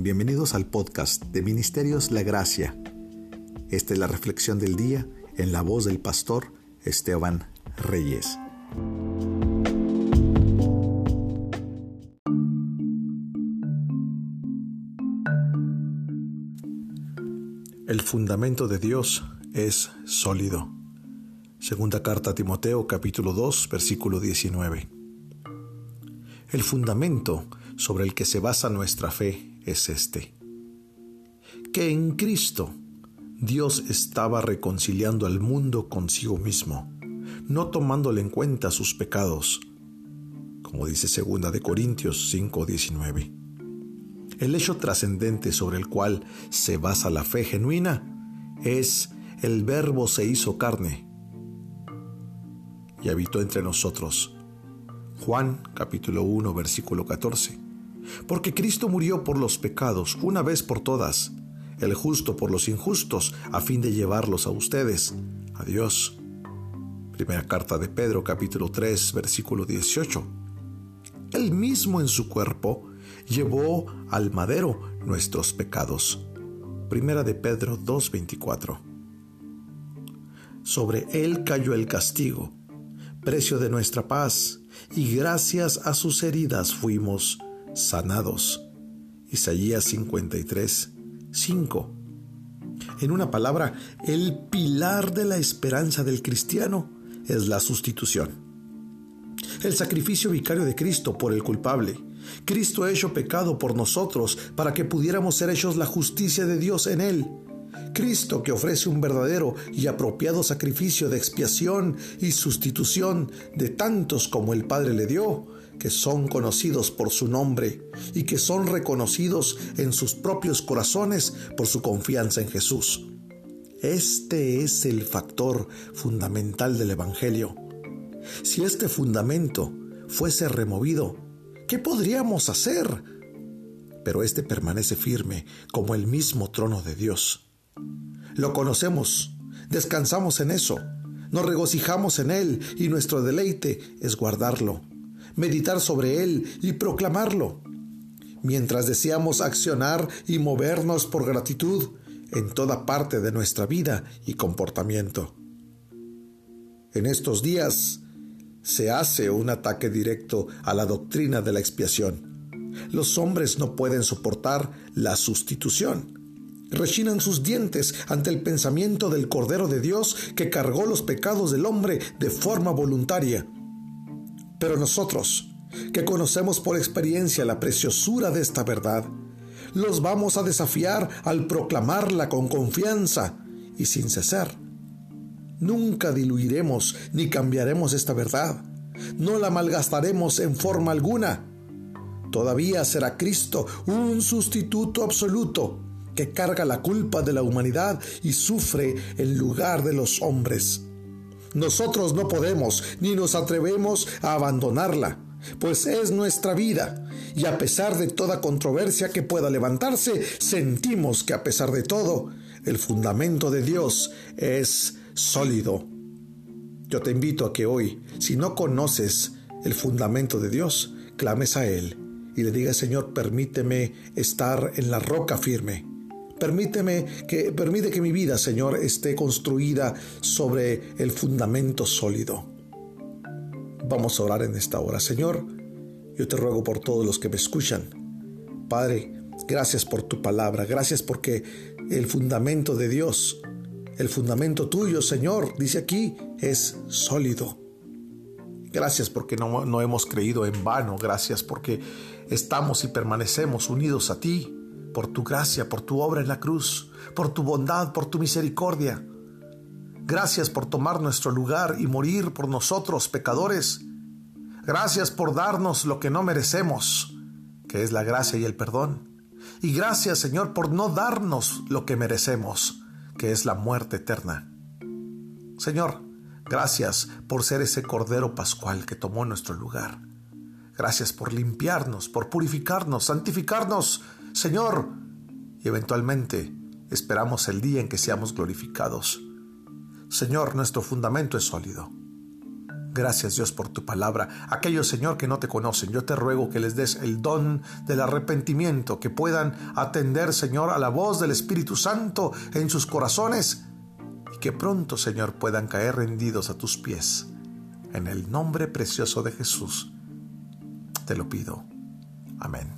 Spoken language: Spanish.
Bienvenidos al podcast de Ministerios La Gracia. Esta es la reflexión del día en la voz del pastor Esteban Reyes. El fundamento de Dios es sólido. Segunda carta a Timoteo capítulo 2 versículo 19. El fundamento sobre el que se basa nuestra fe es este. Que en Cristo Dios estaba reconciliando al mundo consigo mismo, no tomándole en cuenta sus pecados, como dice segunda de Corintios 5:19. El hecho trascendente sobre el cual se basa la fe genuina es el verbo se hizo carne y habitó entre nosotros Juan capítulo 1 versículo 14. Porque Cristo murió por los pecados una vez por todas, el justo por los injustos, a fin de llevarlos a ustedes, a Dios. Primera carta de Pedro capítulo 3 versículo 18. Él mismo en su cuerpo llevó al madero nuestros pecados. Primera de Pedro 2:24. Sobre él cayó el castigo precio de nuestra paz, y gracias a sus heridas fuimos sanados. Isaías 53, 5. En una palabra, el pilar de la esperanza del cristiano es la sustitución. El sacrificio vicario de Cristo por el culpable. Cristo hecho pecado por nosotros para que pudiéramos ser hechos la justicia de Dios en él Cristo que ofrece un verdadero y apropiado sacrificio de expiación y sustitución de tantos como el Padre le dio, que son conocidos por su nombre y que son reconocidos en sus propios corazones por su confianza en Jesús. Este es el factor fundamental del Evangelio. Si este fundamento fuese removido, ¿qué podríamos hacer? Pero este permanece firme como el mismo trono de Dios. Lo conocemos, descansamos en eso, nos regocijamos en Él y nuestro deleite es guardarlo, meditar sobre Él y proclamarlo. Mientras deseamos accionar y movernos por gratitud en toda parte de nuestra vida y comportamiento. En estos días se hace un ataque directo a la doctrina de la expiación. Los hombres no pueden soportar la sustitución rechinan sus dientes ante el pensamiento del Cordero de Dios que cargó los pecados del hombre de forma voluntaria. Pero nosotros, que conocemos por experiencia la preciosura de esta verdad, los vamos a desafiar al proclamarla con confianza y sin cesar. Nunca diluiremos ni cambiaremos esta verdad. No la malgastaremos en forma alguna. Todavía será Cristo un sustituto absoluto que carga la culpa de la humanidad y sufre en lugar de los hombres. Nosotros no podemos ni nos atrevemos a abandonarla, pues es nuestra vida, y a pesar de toda controversia que pueda levantarse, sentimos que a pesar de todo, el fundamento de Dios es sólido. Yo te invito a que hoy, si no conoces el fundamento de Dios, clames a Él y le digas, Señor, permíteme estar en la roca firme Permíteme que, permite que mi vida, Señor, esté construida sobre el fundamento sólido. Vamos a orar en esta hora, Señor. Yo te ruego por todos los que me escuchan. Padre, gracias por tu palabra, gracias porque el fundamento de Dios, el fundamento tuyo, Señor, dice aquí, es sólido. Gracias porque no, no hemos creído en vano, gracias porque estamos y permanecemos unidos a ti por tu gracia, por tu obra en la cruz, por tu bondad, por tu misericordia. Gracias por tomar nuestro lugar y morir por nosotros, pecadores. Gracias por darnos lo que no merecemos, que es la gracia y el perdón. Y gracias, Señor, por no darnos lo que merecemos, que es la muerte eterna. Señor, gracias por ser ese Cordero Pascual que tomó nuestro lugar. Gracias por limpiarnos, por purificarnos, santificarnos, Señor, y eventualmente esperamos el día en que seamos glorificados. Señor, nuestro fundamento es sólido. Gracias Dios por tu palabra. Aquellos, Señor, que no te conocen, yo te ruego que les des el don del arrepentimiento, que puedan atender, Señor, a la voz del Espíritu Santo en sus corazones y que pronto, Señor, puedan caer rendidos a tus pies. En el nombre precioso de Jesús, te lo pido. Amén.